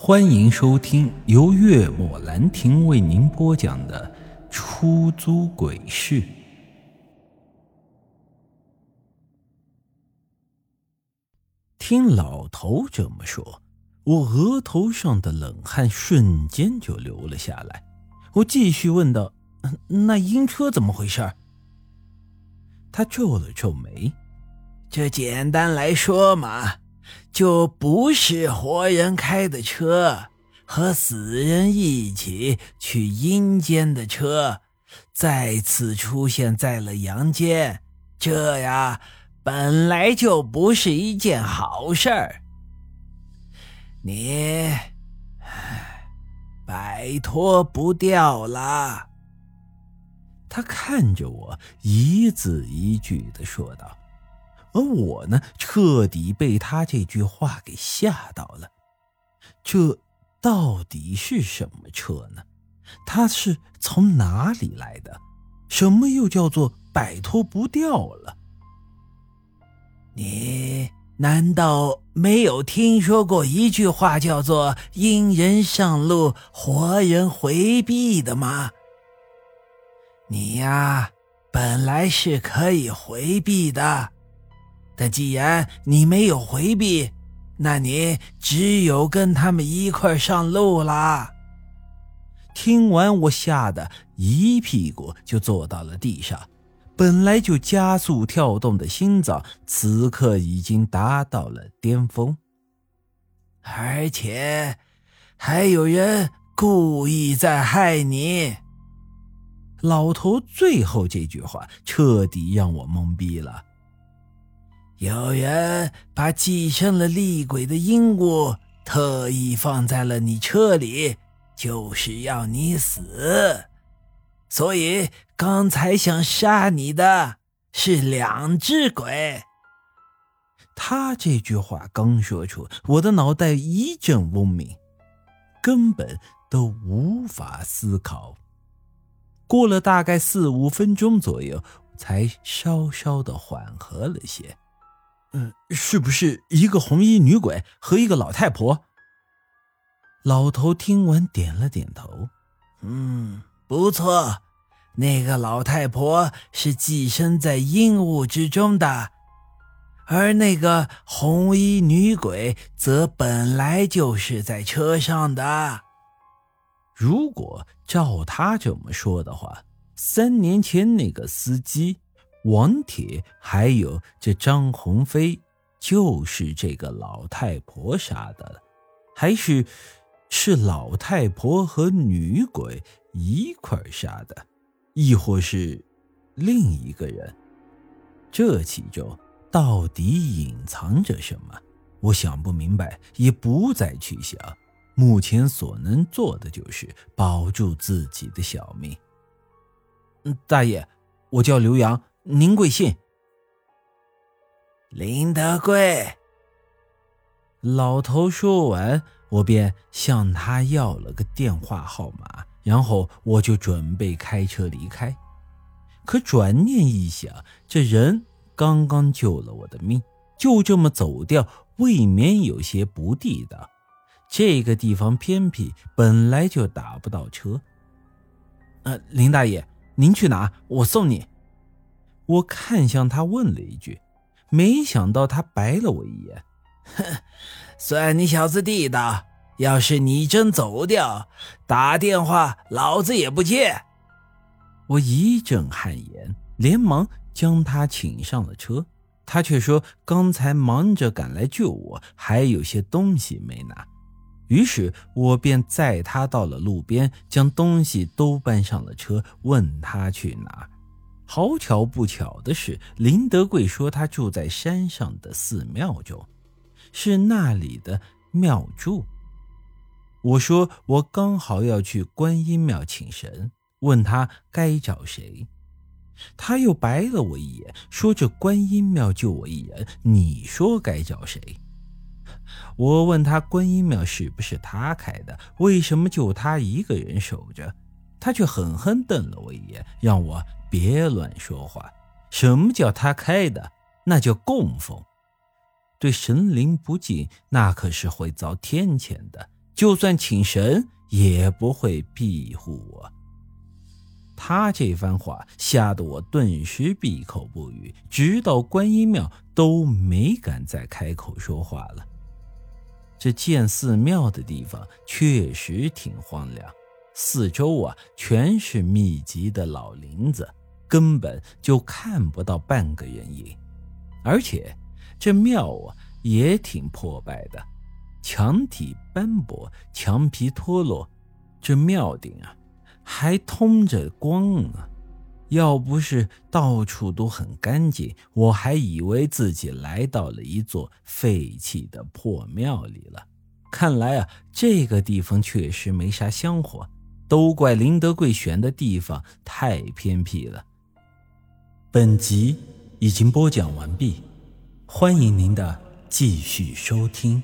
欢迎收听由月末兰亭为您播讲的《出租鬼市》。听老头这么说，我额头上的冷汗瞬间就流了下来。我继续问道：“那阴车怎么回事？”他皱了皱眉：“这简单来说嘛。”就不是活人开的车，和死人一起去阴间的车，再次出现在了阳间，这呀本来就不是一件好事儿。你，摆脱不掉了。他看着我，一字一句的说道。而我呢，彻底被他这句话给吓到了。这到底是什么车呢？他是从哪里来的？什么又叫做摆脱不掉了？你难道没有听说过一句话叫做“阴人上路，活人回避”的吗？你呀，本来是可以回避的。但既然你没有回避，那你只有跟他们一块上路啦。听完，我吓得一屁股就坐到了地上，本来就加速跳动的心脏，此刻已经达到了巅峰。而且，还有人故意在害你。老头最后这句话彻底让我懵逼了。有人把寄生了厉鬼的鹦鹉特意放在了你车里，就是要你死。所以刚才想杀你的是两只鬼。他这句话刚说出，我的脑袋一阵嗡鸣，根本都无法思考。过了大概四五分钟左右，才稍稍的缓和了些。嗯，是不是一个红衣女鬼和一个老太婆？老头听完点了点头。嗯，不错，那个老太婆是寄生在阴雾之中的，而那个红衣女鬼则本来就是在车上的。如果照他这么说的话，三年前那个司机。王铁还有这张鸿飞，就是这个老太婆杀的，还是是老太婆和女鬼一块杀的，亦或是另一个人？这其中到底隐藏着什么？我想不明白，也不再去想。目前所能做的就是保住自己的小命。嗯，大爷，我叫刘洋。您贵姓？林德贵。老头说完，我便向他要了个电话号码，然后我就准备开车离开。可转念一想，这人刚刚救了我的命，就这么走掉，未免有些不地道。这个地方偏僻，本来就打不到车。呃，林大爷，您去哪？我送你。我看向他，问了一句，没想到他白了我一眼，哼，算你小子地道。要是你真走掉，打电话老子也不接。我一阵汗颜，连忙将他请上了车。他却说刚才忙着赶来救我，还有些东西没拿。于是我便载他到了路边，将东西都搬上了车，问他去哪。好巧不巧的是，林德贵说他住在山上的寺庙中，是那里的庙祝。我说我刚好要去观音庙请神，问他该找谁。他又白了我一眼，说这观音庙就我一人，你说该找谁？我问他观音庙是不是他开的，为什么就他一个人守着？他却狠狠瞪了我一眼，让我。别乱说话！什么叫他开的？那叫供奉。对神灵不敬，那可是会遭天谴的。就算请神也不会庇护我。他这番话吓得我顿时闭口不语，直到观音庙都没敢再开口说话了。这建寺庙的地方确实挺荒凉，四周啊全是密集的老林子，根本就看不到半个人影。而且这庙啊也挺破败的，墙体斑驳，墙皮脱落，这庙顶啊还通着光呢。要不是到处都很干净，我还以为自己来到了一座废弃的破庙里了。看来啊，这个地方确实没啥香火，都怪林德贵选的地方太偏僻了。本集已经播讲完毕，欢迎您的继续收听。